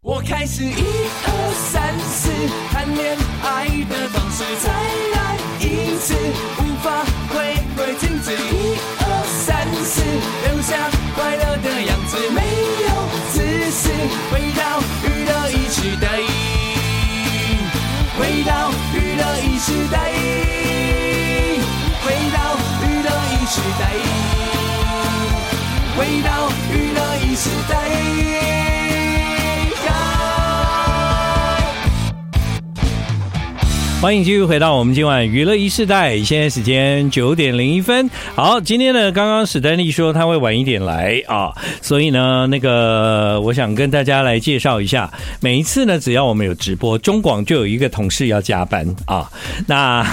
我开始一二三四谈恋爱的方式，再来一次，无法回归静止。一二三四，留下快乐的样子，没有自私，回到娱乐一时代，回到娱乐一时代，回到娱乐一时代，回到娱乐一时代。欢迎继续回到我们今晚娱乐一世代，现在时间九点零一分。好，今天呢，刚刚史丹利说他会晚一点来啊，所以呢，那个我想跟大家来介绍一下，每一次呢，只要我们有直播，中广就有一个同事要加班啊。那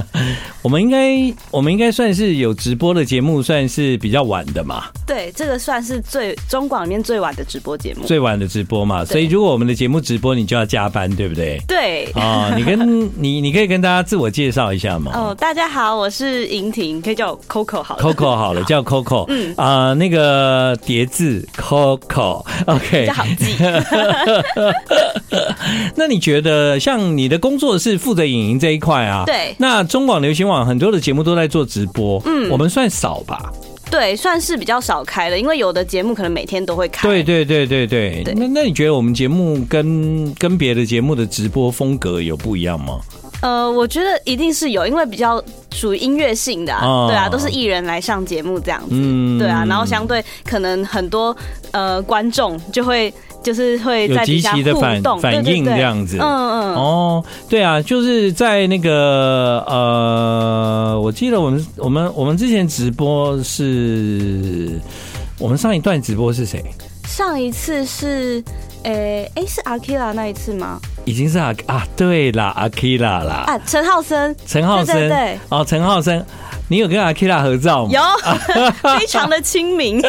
我们应该，我们应该算是有直播的节目，算是比较晚的嘛。对，这个算是最中广里面最晚的直播节目，最晚的直播嘛。所以如果我们的节目直播，你就要加班，对不对？对啊，你跟。你你可以跟大家自我介绍一下吗？哦，大家好，我是莹婷，可以叫我 Coco 好了。Coco 好了，叫 Coco。嗯啊、呃，那个叠字 Coco，OK，、okay、比较好记。那你觉得，像你的工作是负责影音这一块啊？对。那中广流行网很多的节目都在做直播，嗯，我们算少吧？对，算是比较少开的，因为有的节目可能每天都会开。对对对对对。对那那你觉得我们节目跟跟别的节目的直播风格有不一样吗？呃，我觉得一定是有，因为比较属于音乐性的、啊哦，对啊，都是艺人来上节目这样子，嗯、对啊，然后相对可能很多呃观众就会就是会在底下互动有极其的反反应这样子，嗯嗯，哦，对啊，就是在那个呃，我记得我们我们我们之前直播是，我们上一段直播是谁？上一次是，诶、欸、诶，是阿 k i l a 那一次吗？已经是阿啊，对啦，阿 Kira 啦，啊，陈浩森，陈浩森，对，对，对，哦，陈浩森。你有跟阿 Kira 合照吗？有，非常的亲民。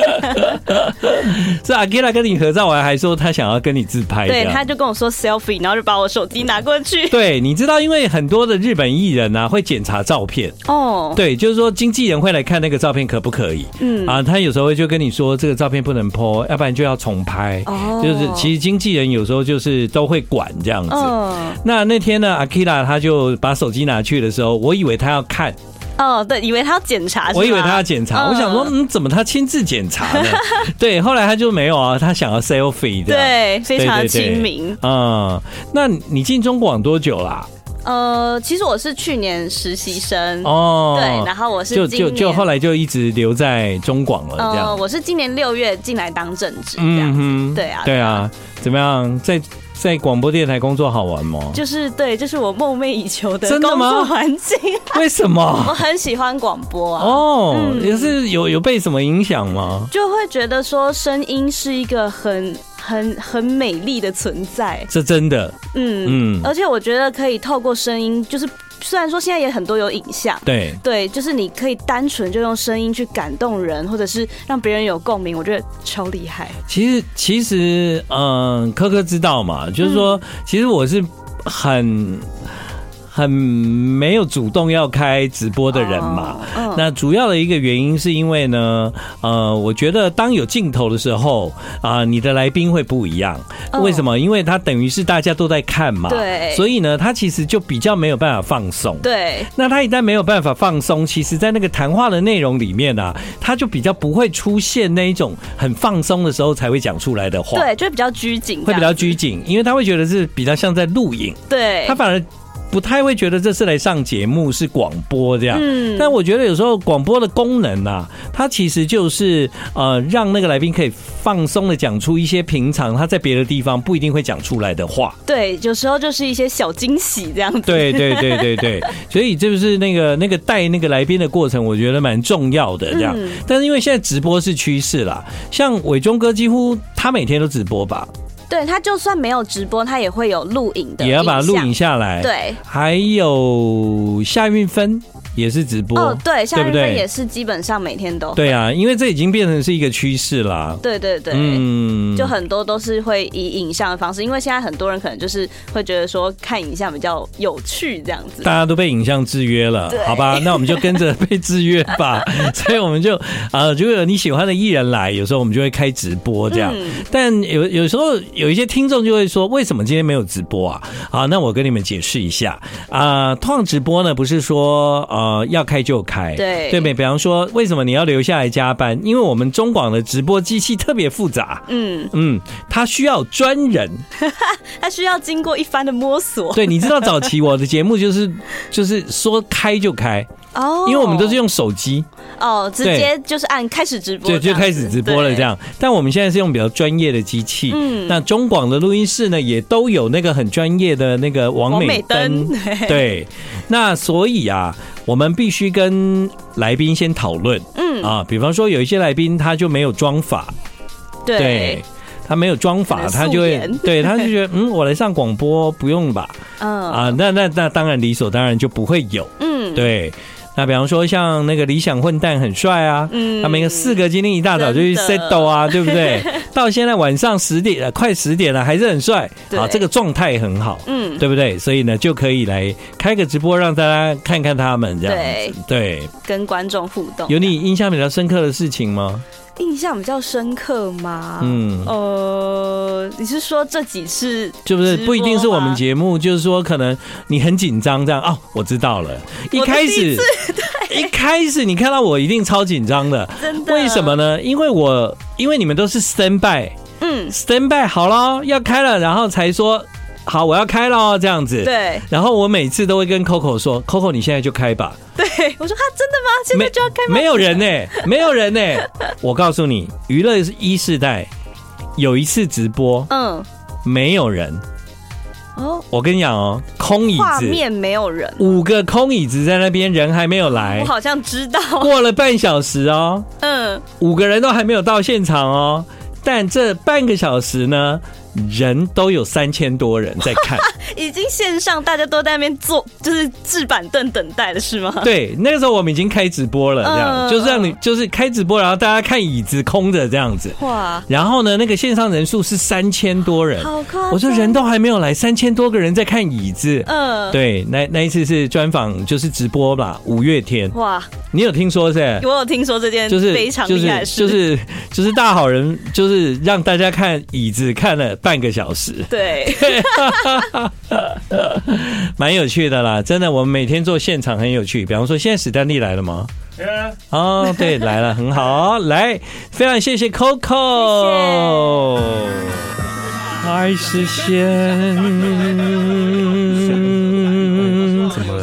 是阿 Kira 跟你合照完，还说他想要跟你自拍。对，他就跟我说 selfie，然后就把我手机拿过去。对，你知道，因为很多的日本艺人啊会检查照片哦。对，就是说经纪人会来看那个照片可不可以。嗯啊，他有时候就跟你说这个照片不能 po，要不然就要重拍。哦，就是其实经纪人有时候就是都会管这样子。哦，那那天呢，阿 Kira 他就把手机拿去的时候，我以为他要看。哦，对，以为他要检查，我以为他要检查，我想说，嗯，怎么他亲自检查呢？对，后来他就没有啊，他想要 selfie 的，对，非常的亲民。嗯，那你进中广多久啦？呃，其实我是去年实习生哦，对，然后我是就就就后来就一直留在中广了，这样。呃，我是今年六月进来当正职，嗯哼，对啊，对啊，怎么样在？在广播电台工作好玩吗？就是对，就是我梦寐以求的工作环境。为什么？我很喜欢广播啊。哦，嗯、也是有有被什么影响吗？就会觉得说声音是一个很很很美丽的存在。是真的。嗯嗯，而且我觉得可以透过声音，就是。虽然说现在也很多有影像，对对，就是你可以单纯就用声音去感动人，或者是让别人有共鸣，我觉得超厉害。其实其实，嗯，科科知道嘛，就是说，其实我是很。很没有主动要开直播的人嘛，oh, uh. 那主要的一个原因是因为呢，呃，我觉得当有镜头的时候啊、呃，你的来宾会不一样。为什么？因为他等于是大家都在看嘛，对，所以呢，他其实就比较没有办法放松。对，那他一旦没有办法放松，其实在那个谈话的内容里面啊，他就比较不会出现那一种很放松的时候才会讲出来的话，对，就比较拘谨，会比较拘谨，因为他会觉得是比较像在录影，对，他反而。不太会觉得这次来上节目，是广播这样。嗯，但我觉得有时候广播的功能啊，它其实就是呃，让那个来宾可以放松的讲出一些平常他在别的地方不一定会讲出来的话。对，有时候就是一些小惊喜这样子。对对对对对，所以就是那个那个带那个来宾的过程，我觉得蛮重要的这样。但是因为现在直播是趋势啦，像伟忠哥几乎他每天都直播吧。对，他就算没有直播，他也会有录影的，也要把它录影下来。对，还有夏韵芬。也是直播哦，对，夏韵芬也是基本上每天都对啊，因为这已经变成是一个趋势啦。对对对，嗯，就很多都是会以影像的方式，因为现在很多人可能就是会觉得说看影像比较有趣这样子。大家都被影像制约了，好吧？那我们就跟着被制约吧。所以我们就啊，如果有你喜欢的艺人来，有时候我们就会开直播这样。嗯、但有有时候有一些听众就会说，为什么今天没有直播啊？好，那我跟你们解释一下啊，通常直播呢不是说啊。呃，要开就开，对。对比比方说，为什么你要留下来加班？因为我们中广的直播机器特别复杂，嗯。嗯，它需要专人，它需要经过一番的摸索。对，你知道早期我的节目就是 就是说开就开。哦，因为我们都是用手机。哦，直接就是按开始直播，对，就开始直播了这样。但我们现在是用比较专业的机器，嗯，那中广的录音室呢，也都有那个很专业的那个王美灯，对。那所以啊，我们必须跟来宾先讨论，嗯。啊，比方说有一些来宾他就没有装法，对，他没有装法，他就会，对，他就觉得嗯，我来上广播不用吧，嗯。啊，那那那当然理所当然就不会有，嗯，对。那比方说像那个理想混蛋很帅啊，嗯，他们四个今天一大早就去 settle 啊，对不对？到现在晚上十点了，快十点了，还是很帅，啊，这个状态很好，嗯，对不对？所以呢，就可以来开个直播，让大家看看他们这样子，对，跟观众互动。有你印象比较深刻的事情吗？印象比较深刻吗？嗯，呃，你是说这几次就不是不一定是我们节目，就是说可能你很紧张这样哦，我知道了，一开始一开始你看到我一定超紧张的，真的？为什么呢？因为我因为你们都是 stand by，嗯，stand by 好了要开了，然后才说。好，我要开了这样子。对，然后我每次都会跟 Coco 说：“Coco，你现在就开吧。”对，我说：“他真的吗？现在就要开吗？”没有人呢、欸，没有人呢、欸。我告诉你，娱乐一世代有一次直播，嗯，没有人。哦，我跟你讲哦，空椅子，画面没有人，五个空椅子在那边，人还没有来。我好像知道，过了半小时哦，嗯，五个人都还没有到现场哦，但这半个小时呢？人都有三千多人在看，已经线上大家都在那边坐，就是置板凳等待的是吗？对，那个时候我们已经开直播了，这样、呃、就是让你就是开直播，然后大家看椅子空着这样子。哇！然后呢，那个线上人数是三千多人，好夸！我说人都还没有来，三千多个人在看椅子。嗯、呃，对，那那一次是专访，就是直播吧，五月天。哇！你有听说是？我有听说这件就是非常厉害的事，就是 就是大好人，就是让大家看椅子看了。半个小时，对，蛮有趣的啦，真的。我们每天做现场很有趣，比方说，现在史丹利来了吗？哦，对，来了，很好，来，非常谢谢 Coco，爱是先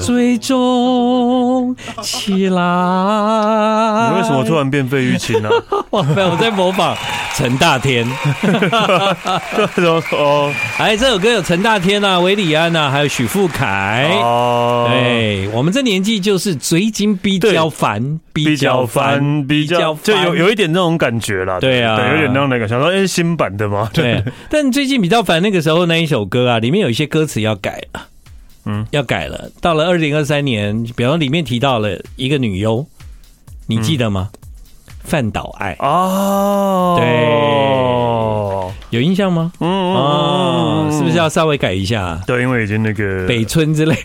最终起来。你为什么突然变费玉清呢？我我在模仿陈大天。哦，哎，这首歌有陈大天啊、韦礼安啊，还有许富凯。哦，对，我们这年纪就是最近比较烦，比较烦，比较就有有一点那种感觉啦。对啊，对，有点那种那个，想说哎，新版的吗？对。但最近比较烦，那个时候那一首歌啊，里面有一些歌词要改了。嗯，要改了。到了二零二三年，比方里面提到了一个女优，你记得吗？饭岛爱哦，对，有印象吗？嗯哦，是不是要稍微改一下？对，因为已经那个北村之类。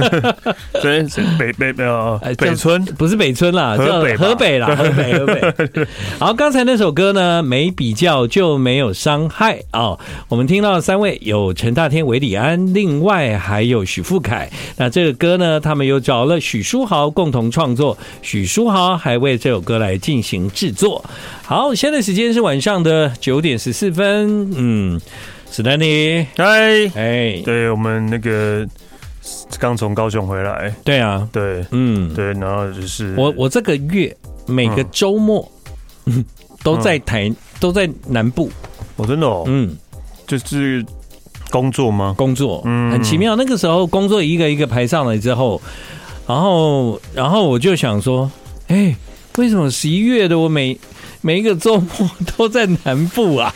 对，北北北哦，北村不是北村啦，叫河北啦，河北河北。好，刚才那首歌呢，没比较就没有伤害哦。我们听到三位有陈大天、韦礼安，另外还有许富凯。那这个歌呢，他们又找了许书豪共同创作，许书豪还为这首歌来进行制作。好，现在时间是晚上的九点十四分。嗯，史丹尼，嗨，哎，对我们那个。刚从高雄回来，对啊，对，嗯，对，然后就是我，我这个月每个周末、嗯、都在台，嗯、都在南部，哦真的哦，嗯，就是工作吗？工作，嗯，很奇妙。那个时候工作一个一个排上来之后，然后，然后我就想说，哎，为什么十一月的我每每一个周末都在南部啊。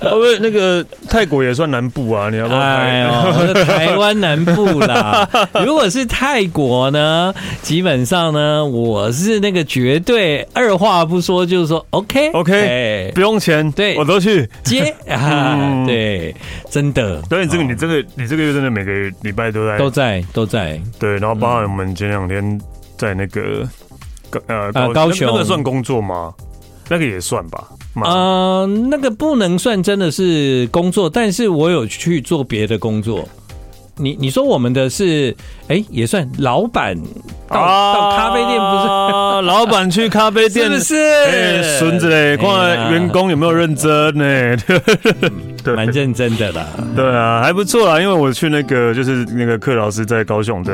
不是那个泰国也算南部啊？你要不要？哎呦，台湾南部啦。如果是泰国呢，基本上呢，我是那个绝对二话不说，就是说 OK OK，不用钱，对，我都去接 啊。对，真的。所以你这个你这个你这个月真的每个礼拜都在都在都在。对，然后包含我们前两天在那个高呃高雄，那个算工作吗？那个也算吧。呃，那个不能算真的是工作，但是我有去做别的工作。你你说我们的是，哎、欸，也算老板到、啊、到咖啡店不是？老板去咖啡店 是不是？哎，孙子嘞，看看员工有没有认真呢、欸？对，蛮认真的啦。对啊，还不错啦，因为我去那个就是那个克劳斯在高雄的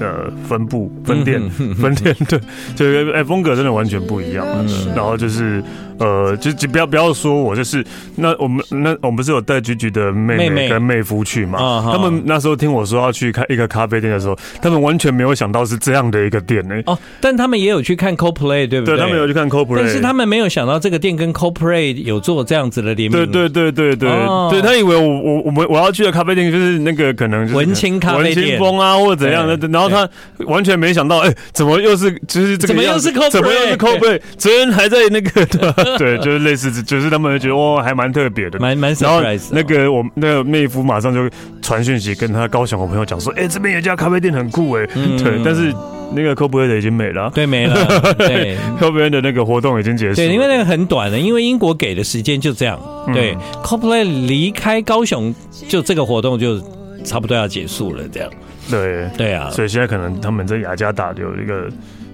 呃分部分店分店，对，就哎风格真的完全不一样。嗯然后就是。呃，就就不要不要说我，就是那我们那我们不是有带菊菊的妹妹跟妹夫去嘛？他们那时候听我说要去开一个咖啡店的时候，他们完全没有想到是这样的一个店呢。哦，但他们也有去看 Coldplay，对不对？对，他们有去看 Coldplay，但是他们没有想到这个店跟 Coldplay 有做这样子的联名。对对对对对，对他以为我我我们我要去的咖啡店就是那个可能文青咖啡店，文青风啊或者怎样的，然后他完全没想到，哎，怎么又是就是这个？怎么又是 Coldplay？怎么又是 Coldplay？昨天还在那个 对，就是类似。就是他们会觉得哇，还蛮特别的，蛮蛮 surprise。那个我那个妹夫马上就传讯息跟他高雄的朋友讲说，哎，这边有一家咖啡店很酷哎，对。但是那个 Coldplay 的已经没了，对，没了。对，Coldplay 的那个活动已经结束。对，因为那个很短的，因为英国给的时间就这样。对，Coldplay 离开高雄，就这个活动就差不多要结束了，这样。对，对啊。所以现在可能他们在雅加达有一个。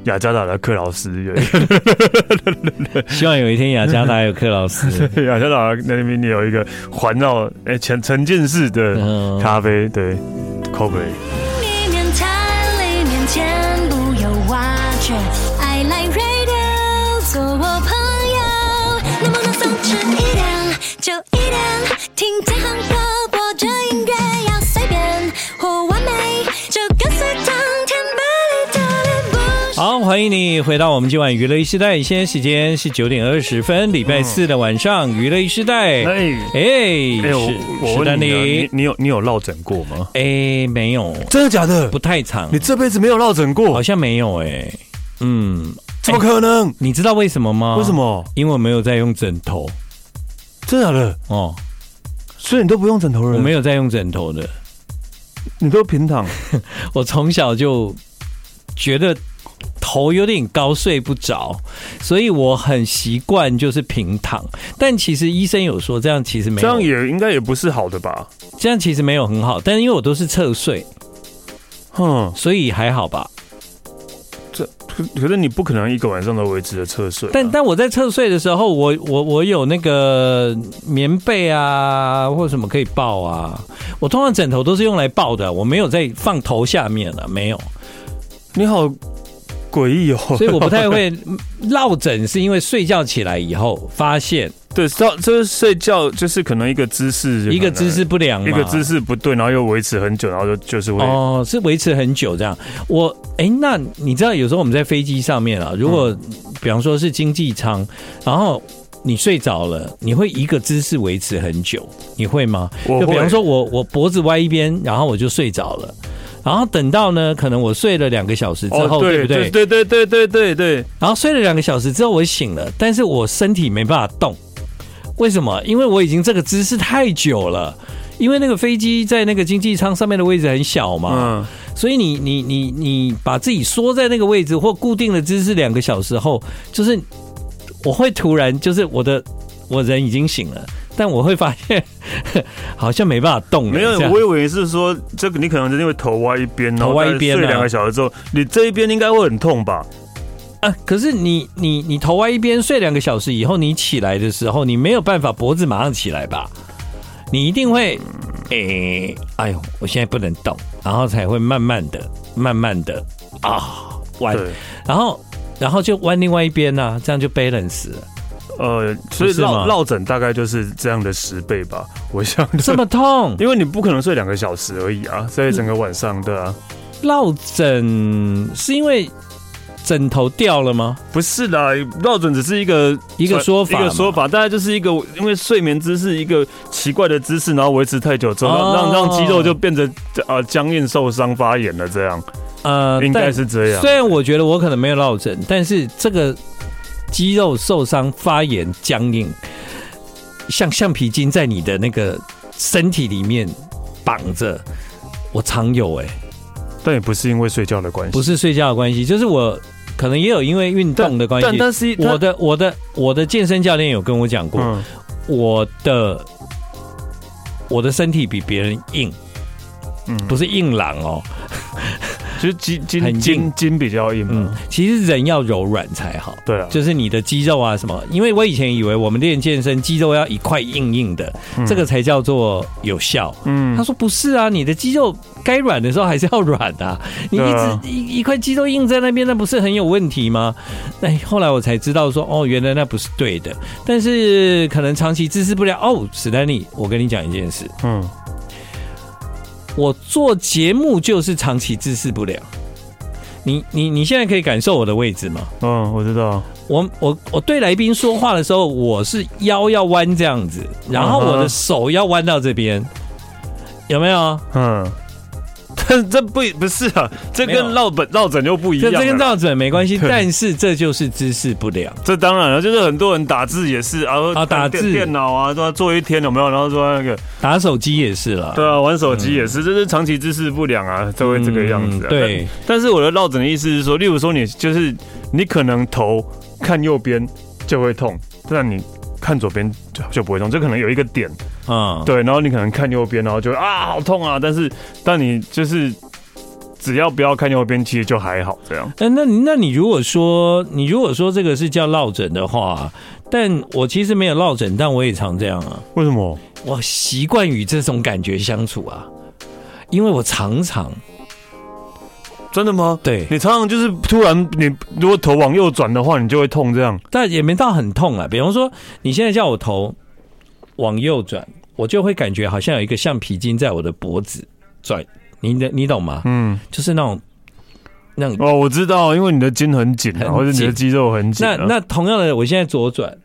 雅加达的克劳斯，希望有一天雅加达有克劳斯。雅加达那边有一个环绕哎沉沉浸式的咖啡，对，Coldplay。欢迎你回到我们今晚娱乐一时代，现在时间是九点二十分，礼拜四的晚上，娱乐一时代。哎哎，是我问你，你有你有落枕过吗？哎，没有，真的假的？不太长，你这辈子没有落枕过？好像没有哎。嗯，怎么可能？你知道为什么吗？为什么？因为我没有在用枕头。真的假的？哦，所以你都不用枕头了？我没有在用枕头的，你都平躺。我从小就觉得。头有点高，睡不着，所以我很习惯就是平躺。但其实医生有说，这样其实没有，这样也应该也不是好的吧？这样其实没有很好，但是因为我都是侧睡，哼，所以还好吧。这可可是你不可能一个晚上都维持着侧睡啊。但但我在侧睡的时候，我我我有那个棉被啊，或者什么可以抱啊。我通常枕头都是用来抱的，我没有在放头下面了，没有。你好。诡异哦，所以我不太会落枕，是因为睡觉起来以后发现，对，到就是睡觉就是可能一个姿势，一个姿势不良，一个姿势不对，然后又维持很久，然后就就是会哦，是维持很久这样。我哎、欸，那你知道有时候我们在飞机上面啊，如果比方说是经济舱，然后你睡着了，你会一个姿势维持很久，你会吗？就比方说我我脖子歪一边，然后我就睡着了。然后等到呢，可能我睡了两个小时之后，哦、对，对不对？对对对对对对。然后睡了两个小时之后，我醒了，但是我身体没办法动。为什么？因为我已经这个姿势太久了。因为那个飞机在那个经济舱上面的位置很小嘛，嗯，所以你你你你把自己缩在那个位置或固定的姿势两个小时后，就是我会突然就是我的我人已经醒了。但我会发现，好像没办法动。没有，我以为是说，这个你可能是因为头歪一边，头歪一边，睡两个小时之后，你这一边应该会很痛吧？啊，可是你你你头歪一边，睡两个小时以后，你起来的时候，你没有办法脖子马上起来吧？你一定会，诶，哎呦，我现在不能动，然后才会慢慢的、慢慢的啊弯，然后然后就弯另外一边呢，这样就 balance 了。呃，所以落落枕大概就是这样的十倍吧，我想这么痛，因为你不可能睡两个小时而已啊，在整个晚上，对啊。落枕是因为枕头掉了吗？不是的，落枕只是一个一个说法，一个说法，大概就是一个因为睡眠姿势一个奇怪的姿势，然后维持太久之后，让让让肌肉就变得呃僵硬、受伤、发炎了这样。呃，应该是这样。虽然我觉得我可能没有落枕，但是这个肌肉受伤、发炎、僵硬，像橡皮筋在你的那个身体里面绑着，我常有哎、欸。但也不是因为睡觉的关系，不是睡觉的关系，就是我可能也有因为运动的关系。但但是我的我的我的健身教练有跟我讲过，嗯、我的我的身体比别人硬，嗯，不是硬朗哦。其实筋筋很筋筋比较硬，嗯，其实人要柔软才好，对啊，就是你的肌肉啊什么，因为我以前以为我们练健身肌肉要一块硬硬的，嗯、这个才叫做有效，嗯，他说不是啊，你的肌肉该软的时候还是要软的、啊，你一直一一块肌肉硬在那边，那不是很有问题吗？那后来我才知道说，哦，原来那不是对的，但是可能长期支持不了哦，史丹利，我跟你讲一件事，嗯。我做节目就是长期姿势不良，你你你现在可以感受我的位置吗？嗯，我知道。我我我对来宾说话的时候，我是腰要弯这样子，然后我的手要弯到这边，有没有？嗯。这不不是啊，这跟落枕落枕就不一样。这跟落枕没关系，但是这就是姿势不良。这当然了，就是很多人打字也是啊，啊打字电脑啊，都要坐一天有没有？然后说那个打手机也是了，对啊，玩手机也是，这是长期姿势不良啊，才会这个样子。对，但是我的落枕的意思是说，例如说你就是你可能头看右边就会痛，但你。看左边就就不会痛，这可能有一个点啊，嗯、对，然后你可能看右边，然后就啊好痛啊，但是但你就是只要不要看右边，其实就还好这样。哎，那那你如果说你如果说这个是叫落枕的话，但我其实没有落枕，但我也常这样啊。为什么？我习惯与这种感觉相处啊，因为我常常。真的吗？对，你常常就是突然，你如果头往右转的话，你就会痛这样。但也没到很痛啊。比方说，你现在叫我头往右转，我就会感觉好像有一个橡皮筋在我的脖子转。你你懂吗？嗯，就是那种那种哦，我知道，因为你的筋很紧，啊，或者你的肌肉很紧，啊。那那同样的，我现在左转，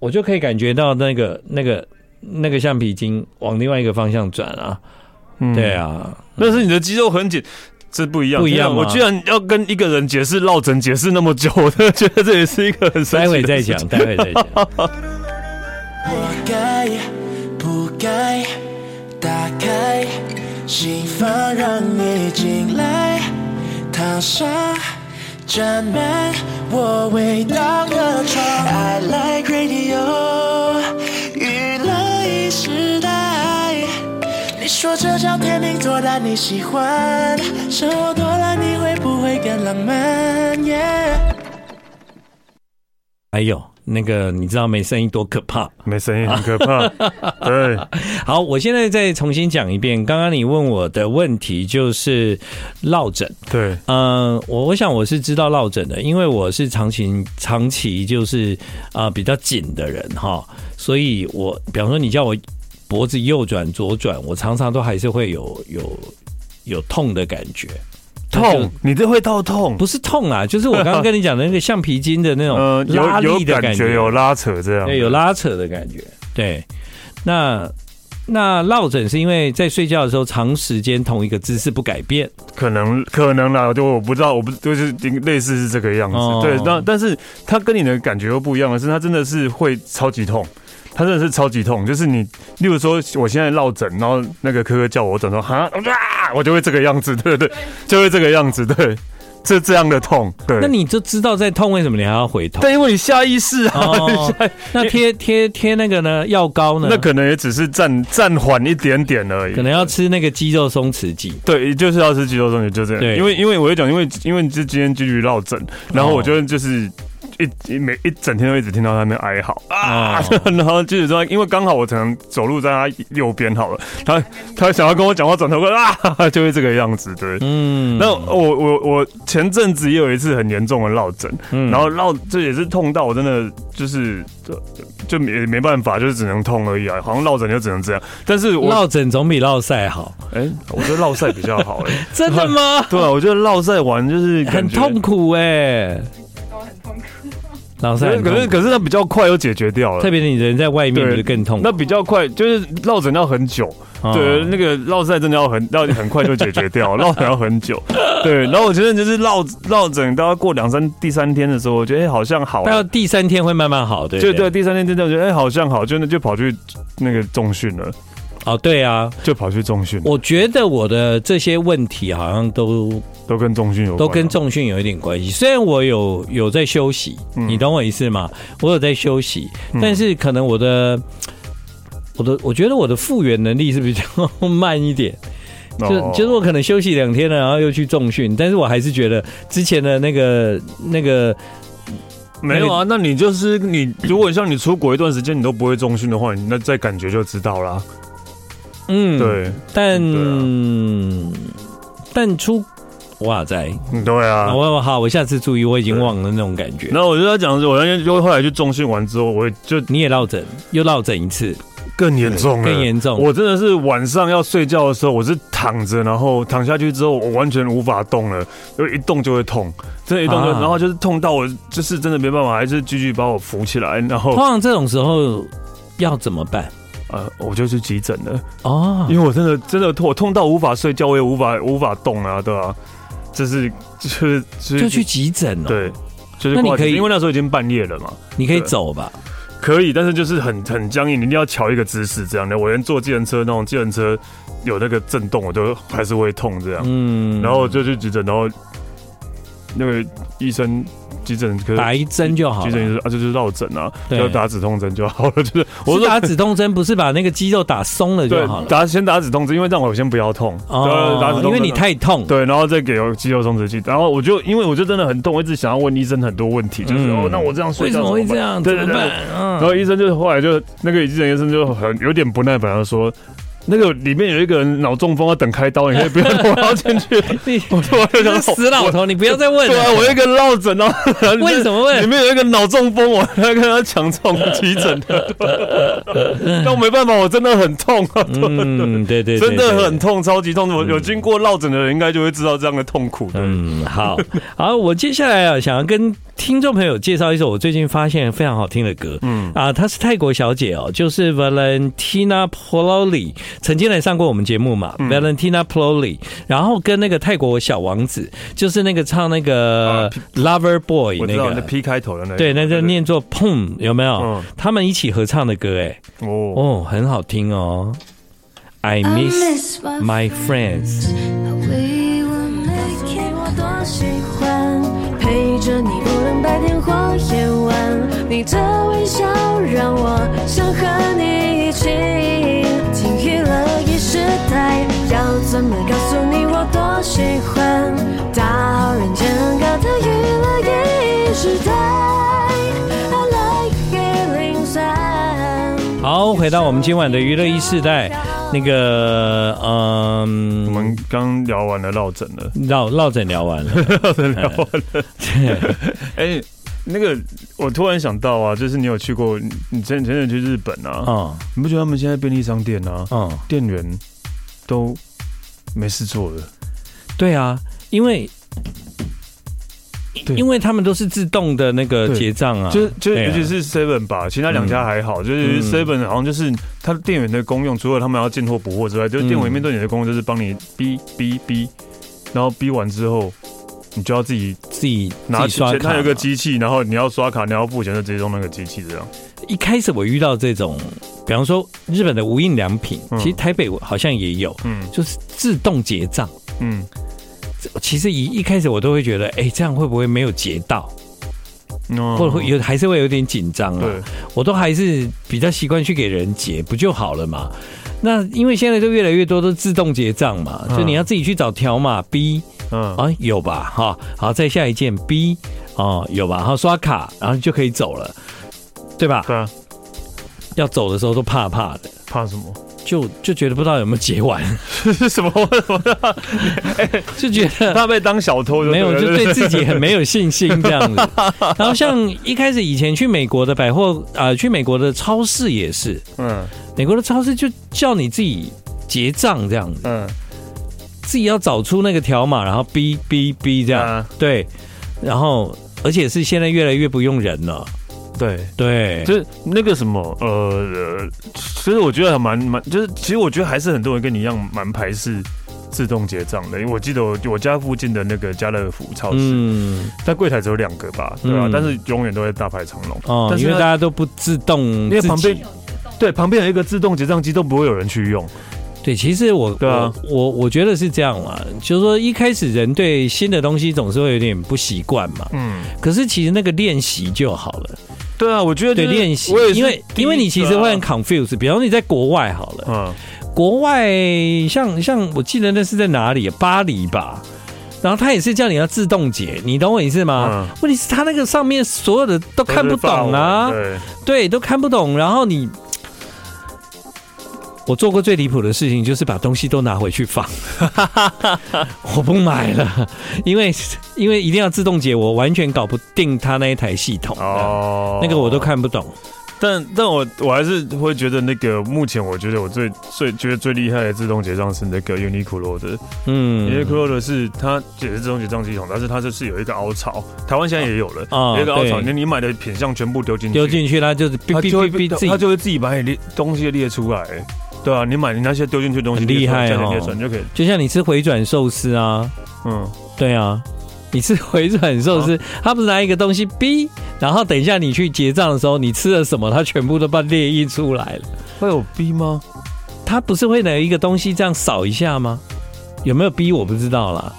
我就可以感觉到那个那个那个橡皮筋往另外一个方向转啊。嗯，对啊，但是你的肌肉很紧。这不一样，不一样。我居然要跟一个人解释落枕，解释那么久，我真的觉得这也是一个很神奇的。待会再讲，待会再讲。我该不该打开心房，让你进来，躺上沾满我味道的床。I like radio，说这叫天秤座，但你喜欢生活多了，你会不会更浪漫？Yeah、哎呦，那个你知道没声音多可怕？没声音很可怕。对，好，我现在再重新讲一遍。刚刚你问我的问题就是落枕。对，嗯、呃，我我想我是知道落枕的，因为我是长期长期就是啊、呃、比较紧的人哈，所以我比方说你叫我。脖子右转左转，我常常都还是会有有有痛的感觉。痛？你这会到痛？不是痛啊，就是我刚刚跟你讲的那个橡皮筋的那种拉力的感觉，有，有，有拉扯这样，对，有拉扯的感觉。对，那那落枕是因为在睡觉的时候长时间同一个姿势不改变，可能可能啦，就我不知道，我不就是类似是这个样子。哦、对，那但是它跟你的感觉又不一样的是，它真的是会超级痛。他真的是超级痛，就是你，例如说，我现在落枕，然后那个科科叫我枕头，哈，我就会这个样子，对对，就会这个样子，对，这这样的痛，对。那你就知道在痛，为什么你还要回头？但，因为你下意识啊。哦、那贴贴贴那个呢？药膏呢？那可能也只是暂暂缓一点点而已。可能要吃那个肌肉松弛剂。对，就是要吃肌肉松弛剂，就这样。对，因为因为我会讲，因为因为这今天继续落枕，然后我觉得就是。一每一整天都一直听到他那哀嚎啊，然后就是说，因为刚好我可能走路在他右边好了，他他想要跟我讲话，转头过来啊，就会这个样子，对，嗯，那我我我前阵子也有一次很严重的落枕，然后落这也是痛到我真的就是就就没没办法，就是只能痛而已啊，好像落枕就只能这样，但是我落枕总比落赛好，哎，我觉得落赛比较好，哎，真的吗？对啊，我觉得落赛完就是很痛苦，哎。可是可是它比较快又解决掉了，特别是你人在外面就更痛。那比较快就是落枕要很久，对，那个落塞真的要很要很快就解决掉，落枕要很久。对，然后我觉得就是落落枕都要过两三第三天的时候，我觉得哎好像好，到第三天会慢慢好，对，就对，第三天真的我觉得哎好像好，真的就跑去那个重训了。哦，对啊，就跑去重训。我觉得我的这些问题好像都都跟重训有关，都跟重训有一点关系。虽然我有有在休息，嗯、你懂我意思吗？我有在休息，嗯、但是可能我的我的我觉得我的复原能力是比较慢一点。就、哦、就是我可能休息两天了，然后又去重训，但是我还是觉得之前的那个那个没有啊。那你就是你，如果像你出国一段时间你都不会重训的话，你那再感觉就知道了。嗯，对，但、嗯、但出哇塞，对啊，我好，我下次注意，我已经忘了那种感觉。然后我就在讲的是，我那天就后来去中训完之后，我就你也落枕，又落枕一次，更严重了，更严重。我真的是晚上要睡觉的时候，我是躺着，然后躺下去之后，我完全无法动了，因为一动就会痛，真的，一动就，啊、然后就是痛到我就是真的没办法，还是继续把我扶起来。然后，通常这种时候要怎么办？呃，我就去急诊了哦，因为我真的真的痛，我痛到无法睡觉，我也无法无法动啊，对吧、啊？就是就是就去急诊了，对，就是那你可以，因为那时候已经半夜了嘛，你可以走吧？可以，但是就是很很僵硬，你一定要调一个姿势这样的。我连坐计程车那种计程车有那个震动，我都还是会痛这样。嗯，然后就去急诊，然后那个医生。急诊可打一针就好，急诊就是啊，就是落枕啊，要打止痛针就好了。就是我说打止痛针，不是把那个肌肉打松了就好了。打先打止痛针，因为让我先不要痛。哦，打止痛，因为你太痛。对，然后再给肌肉松弛剂。然后我就因为我就真的很痛，我一直想要问医生很多问题，就是哦，那我这样睡为什么会这样？对对对。然后医生就后来就那个急诊医生就很有点不耐烦的说。那个里面有一个人脑中风要等开刀，你可以不要跑进去。你我突然就想死老头，你不要再问了。对啊，我一个落枕哦。为什么问？里面有一个脑中风，我 要跟他抢这种急诊的。但我没办法，我真的很痛啊。嗯，对对，真的很痛，超级痛。我有经过落枕的人，应该就会知道这样的痛苦。嗯，好好，我接下来啊，想要跟。听众朋友，介绍一首我最近发现非常好听的歌，嗯啊，她是泰国小姐哦，就是 Valentina Pololi，曾经来上过我们节目嘛，嗯，Valentina Pololi，然后跟那个泰国小王子，就是那个唱那个 Lover Boy 那个。那 P 开头的那个，对，那个念作 Pum 有没有？嗯，他们一起合唱的歌，哎，哦。哦，很好听哦，I miss my friends。陪着你，无论白天或夜晚，你的微笑让我想和你一起要怎么告诉你我多喜欢？大好人间歌的娱乐一时代。I like 103。好，回到我们今晚的娱乐一世代。那个，嗯，我们刚聊完了落枕了，落落枕聊完了，落枕聊完了。哎，那个，我突然想到啊，就是你有去过，你前前阵去日本啊，啊，你不觉得他们现在便利商店啊，啊，店员都没事做的？对啊，因为。因为他们都是自动的那个结账啊，就就尤其是 Seven 吧，其他两家还好，就是 Seven 好像就是它店员的功用，除了他们要进货补货之外，就是店员面对你的功用就是帮你逼逼逼，然后逼完之后，你就要自己自己拿钱，它有一个机器，然后你要刷卡，你要付钱，就直接用那个机器这样。一开始我遇到这种，比方说日本的无印良品，其实台北好像也有，嗯，就是自动结账，嗯。其实一一开始我都会觉得，哎，这样会不会没有结到？或者会有还是会有点紧张啊？我都还是比较习惯去给人结，不就好了嘛？那因为现在都越来越多都自动结账嘛，所以你要自己去找条码 B，嗯啊有吧？哈，好，再下一件 B，哦有吧？然后刷卡，然后就可以走了，对吧？对啊。要走的时候都怕怕的，怕什么？就就觉得不知道有没有结完，是 什么？什么？就觉得怕被当小偷，没有，就对自己很没有信心这样子。然后像一开始以前去美国的百货啊，去美国的超市也是，嗯，美国的超市就叫你自己结账这样子，嗯，自己要找出那个条码，然后哔哔哔这样，对，然后而且是现在越来越不用人了。对。对，就是那个什么呃，其实我觉得还蛮蛮，就是其实我觉得还是很多人跟你一样蛮排斥自动结账的，因为我记得我我家附近的那个家乐福超市，嗯，但柜台只有两个吧，对吧、啊？但是永远都在大排长龙。哦，但是因为大家都不自动，因为旁边对旁边有一个自动结账机，都不会有人去用。对，其实我对啊，我我，我觉得是这样嘛，就是说一开始人对新的东西总是会有点不习惯嘛，嗯，可是其实那个练习就好了。对啊，我觉得对练习，因为因为你其实会很 confuse，比方说你在国外好了，嗯，国外像像我记得那是在哪里，巴黎吧，然后他也是叫你要自动解，你懂我意思吗？嗯问题是他那个上面所有的都看不懂啊，对，对，都看不懂，然后你。我做过最离谱的事情，就是把东西都拿回去放。我不买了，因为因为一定要自动解，我完全搞不定他那一台系统。哦，那个我都看不懂。但但我我还是会觉得，那个目前我觉得我最最觉得最厉害的自动结账是那个 Uniqlo 的。嗯，Uniqlo 的是它也是自动结账系统，但是它就是有一个凹槽，台湾现在也有了。啊，有一个凹槽，那你买的品相全部丢进去，丢进去，它就是它就会它就会自己把你列东西列出来。对啊，你买你那些丢进去的东西很厉害哦，就可以，就像你吃回转寿司啊，嗯，对啊，你吃回转寿司，他不是拿一个东西逼，然后等一下你去结账的时候，你吃了什么，他全部都把列印出来了。会有逼吗？他不是会拿一个东西这样扫一下吗？有没有逼我不知道啦。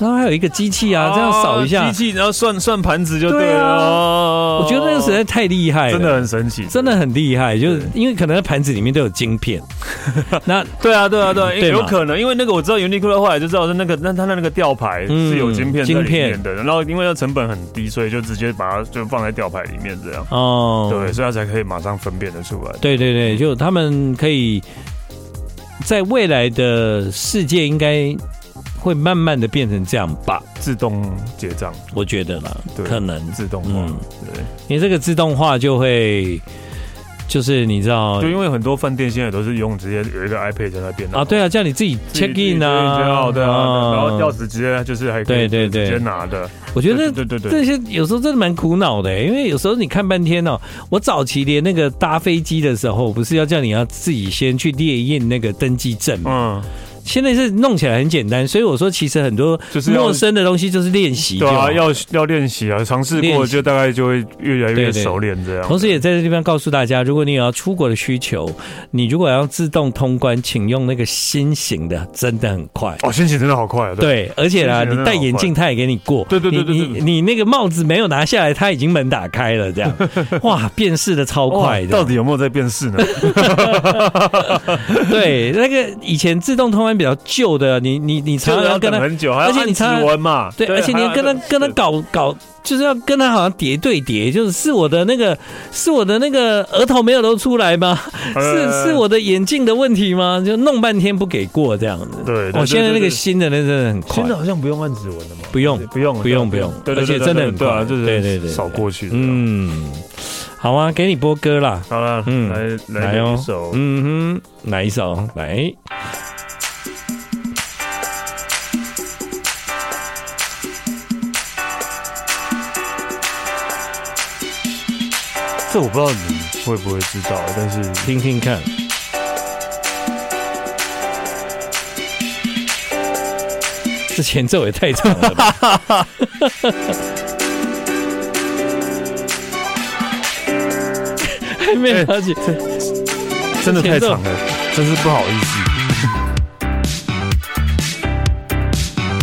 然后还有一个机器啊，这样扫一下，机器然后算算盘子就对了。啊、我觉得那个实在太厉害了，真的很神奇，真的很厉害。就是因为可能盘子里面都有晶片。那对啊，对啊，对啊，有可能，因为那个我知道，Uniqlo 后来就知道是那个，那他的那个吊牌是有晶片在里面的。然后因为它成本很低，所以就直接把它就放在吊牌里面这样。哦，对，所以它才可以马上分辨得出来。对对对，就他们可以在未来的世界应该。会慢慢的变成这样吧，自动结账，我觉得啦，对可能。自动化，嗯、对，因为这个自动化就会，就是你知道，就因为很多饭店现在都是用直接有一个 iPad 在那边啊，对啊，叫你自己 check in 啊，对啊，然后钥匙直接就是还可以直接拿的，我觉得对对对，这些有时候真的蛮苦恼的，因为有时候你看半天哦，我早期连那个搭飞机的时候，不是要叫你要自己先去列印那个登机证吗？嗯。现在是弄起来很简单，所以我说其实很多就是陌生的东西就是练习，对啊，要要练习啊，尝试过就大概就会越来越熟练这样。同时也在这地方告诉大家，如果你有要出国的需求，你如果要自动通关，请用那个新型的，真的很快哦，新型真的好快啊。对，而且啊，你戴眼镜他也给你过，对对对对，你你那个帽子没有拿下来，他已经门打开了，这样 哇，辨识的超快的。到底有没有在辨识呢？对，那个以前自动通关。比较旧的，你你你常常要跟他很久，而且你常常嘛，对，而且你要跟他跟他搞搞，就是要跟他好像叠对叠，就是是我的那个是我的那个额头没有露出来吗？是是我的眼镜的问题吗？就弄半天不给过这样子。对，我现在那个新的那真的很快，现在好像不用按指纹的吗？不用不用不用不用，而且真的很快，就是对对对，扫过去。嗯，好啊，给你播歌啦。好了，嗯，来来一首，嗯哼，来一首？来。这我不知道你会不会知道，但是听听看，这前奏也太长了吧！还没了解，真的太长了，真是不好意思。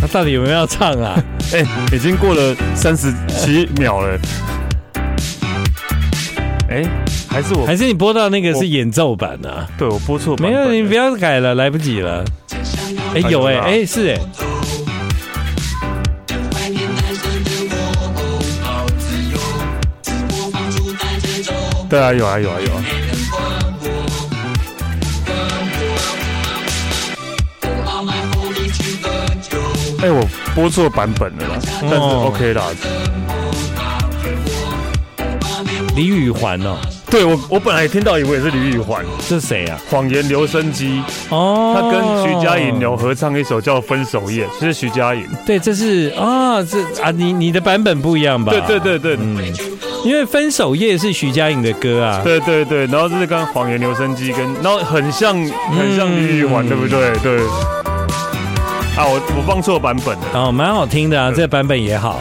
他到底有没有要唱啊？哎，已经过了三十七秒了。哎，还是我，还是你播到那个是演奏版啊？对，我播错，没有，你不要改了，来不及了。哎，有哎，哎，是哎。对啊，有啊，有啊，有啊。哎，我播错版本了啦，但是 OK 啦。李宇环哦，对我，我本来也听到以为是李玉环，是谁啊？谎言留声机哦，他跟徐佳莹有合唱一首叫《分手夜》，这是徐佳莹。对，这是啊，这啊，你你的版本不一样吧？对对对对，嗯，因为《分手夜》是徐佳莹的歌啊。对对对，然后这是跟《谎言留声机》跟，然后很像很像李玉环，对不对？对。啊，我我放错版本了。哦，蛮好听的啊，这个版本也好。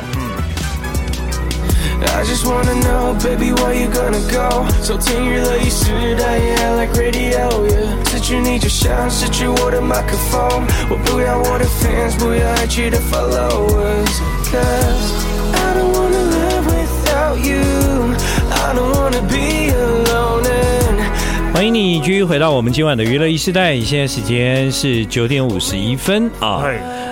I just wanna know, baby, where you gonna go? 收听娱乐一时代，yeah, like radio, yeah. 失去你就像失去我的麦克风。我不要我的 fans，不要爱去的 followers。Cause I don't wanna live without you. I don't wanna be alone. And 欢迎你继续回到我们今晚的娱乐一时代，现在时间是九点五十一分啊。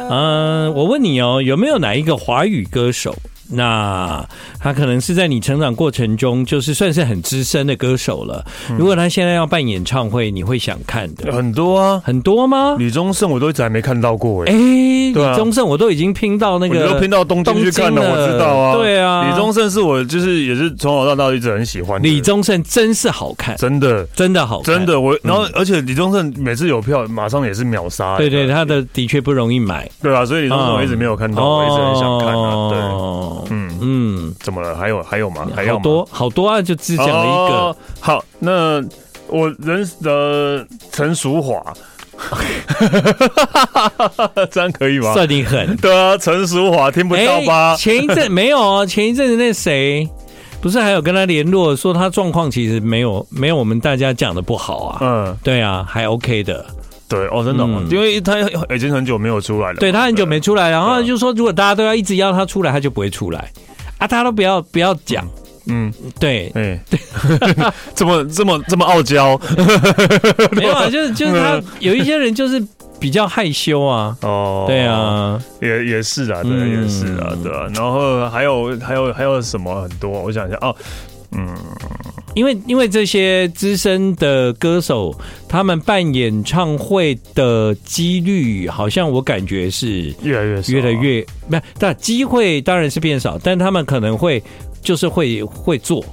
嗯，我问你哦，有没有哪一个华语歌手？那他可能是在你成长过程中，就是算是很资深的歌手了。如果他现在要办演唱会，你会想看的？很多啊，很多吗？李宗盛我都一直还没看到过哎。哎，李宗盛我都已经拼到那个，都拼到东京去看了，我知道啊。对啊，李宗盛是我就是也是从小到大一直很喜欢。李宗盛真是好看，真的真的好看，真的我。然后而且李宗盛每次有票，马上也是秒杀。对对，他的的确不容易买。对啊，所以李宗盛我一直没有看到，我一直很想看啊。对，嗯嗯。怎么了？还有还有吗？还有好多好多啊！就只讲了一个。哦、好，那我认识的陈淑樺，这样可以吗？算你狠。对啊，陈淑樺听不到吧？欸、前一阵没有啊，前一阵子那谁不是还有跟他联络，说他状况其实没有没有我们大家讲的不好啊。嗯，对啊，还 OK 的。对哦，真的，嗯、因为他已经很久没有出来了。对，他很久没出来，然后就说如果大家都要一直要他出来，他就不会出来。啊！大家都不要不要讲，嗯，对，哎，对，这么这么这么傲娇，没有啊，就是就是他有一些人就是比较害羞啊，哦，对啊，也也是啊，对，也是啊，对啊，然后还有还有还有什么很多，我想一下哦，嗯，因为因为这些资深的歌手，他们办演唱会的几率，好像我感觉是越来越少，越来越。没，但机会当然是变少，但他们可能会就是会会做，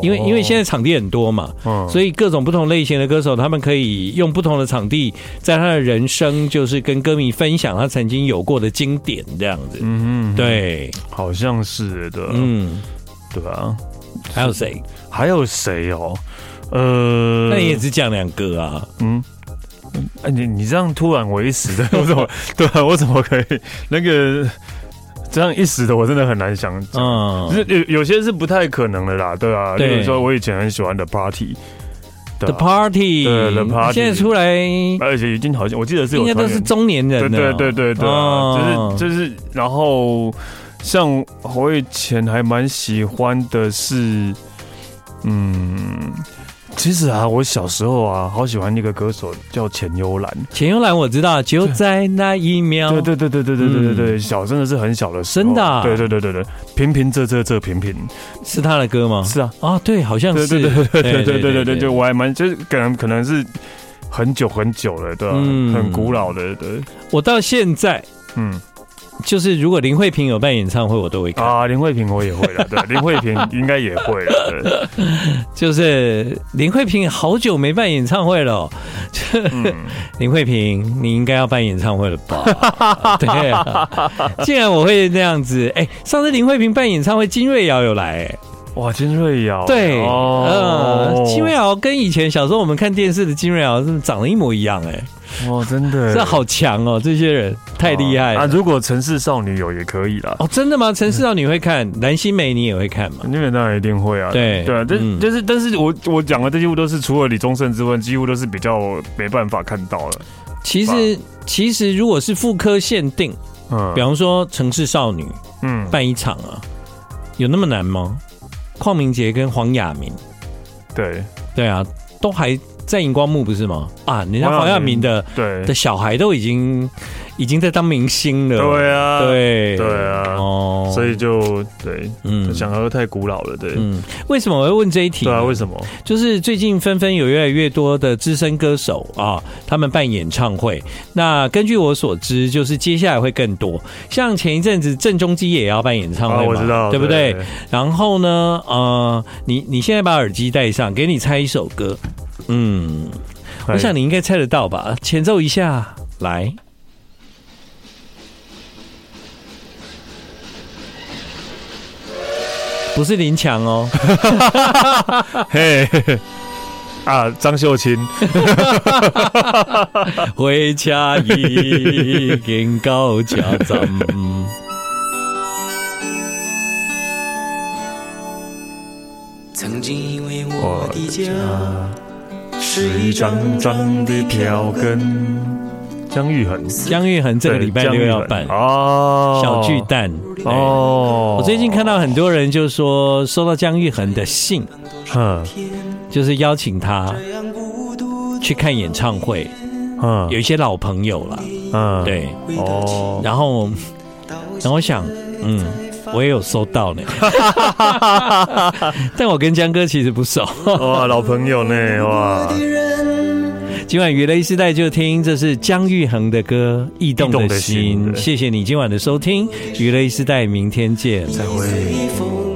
因为因为现在场地很多嘛，嗯所以各种不同类型的歌手，他们可以用不同的场地，在他的人生就是跟歌迷分享他曾经有过的经典这样子。嗯嗯，对，好像是的，嗯，对吧？还有谁？还有谁哦？呃，那你也只讲两个啊？嗯。哎，你你这样突然我一时的，我怎么对啊？我怎么可以那个这样一时的？我真的很难想。嗯，有有些是不太可能的啦，对啊。比如说我以前很喜欢的 Party，对 The Party，现在出来，而且已经好像我记得是有应该都是中年人，对对对对对，就是就是，然后像我以前还蛮喜欢的是，嗯。其实啊，我小时候啊，好喜欢那个歌手叫钱幽兰。钱幽兰我知道，就在那一秒。对对对对对对对对对，小真的是很小的时候。真的。对对对对对，平平仄仄仄平平，是他的歌吗？是啊。啊，对，好像是。对对对对对对对对对，我还蛮就是可能可能是很久很久了，对吧？很古老的，对。我到现在，嗯。就是如果林慧萍有办演唱会，我都会看啊。林慧萍我也会的，对，林慧萍应该也会的。对，就是林慧萍好久没办演唱会了。嗯、林慧萍，你应该要办演唱会了吧？对啊，既然我会那样子，哎、欸，上次林慧萍办演唱会，金瑞瑶有来、欸，哇，金瑞瑶，对，哦、呃，金瑞瑶跟以前小时候我们看电视的金瑞瑶是长得一模一样、欸，哎。哇，真的，这好强哦！这些人太厉害啊！如果城市少女有也可以啦。哦，真的吗？城市少女会看，蓝心湄你也会看吗？那个当然一定会啊。对对啊，但但是但是我我讲的这几乎都是除了李宗盛之外，几乎都是比较没办法看到了。其实其实如果是妇科限定，嗯，比方说城市少女，嗯，办一场啊，有那么难吗？邝明杰跟黄雅明，对对啊，都还。在荧光幕不是吗？啊，人家黄亚明的对的小孩都已经已经在当明星了。对啊，对对啊，哦，所以就对，嗯，想和太古老了，对，嗯，为什么我会问这一题？对啊，为什么？就是最近纷纷有越来越多的资深歌手啊，他们办演唱会。那根据我所知，就是接下来会更多，像前一阵子郑中基也要办演唱会嘛，我知道，对不对？然后呢，呃，你你现在把耳机戴上，给你猜一首歌，嗯。我想你应该猜得到吧？前奏一下，来，不是林强哦，嘿，啊，张秀清，回家已经到家站，曾经因为我的家。是一张张的票根。姜育恒，姜育恒这个礼拜六要办。哦，小巨蛋。哦。我最近看到很多人就说收到姜育恒的信，嗯，就是邀请他去看演唱会，嗯，有一些老朋友了，嗯，对，哦，然后，然后我想，嗯。我也有收到呢，但我跟江哥其实不熟。哇，老朋友呢，哇！今晚娱乐一时代就听，这是姜育恒的歌《异动的心》。谢谢你今晚的收听，娱乐一时代，明天见，再会。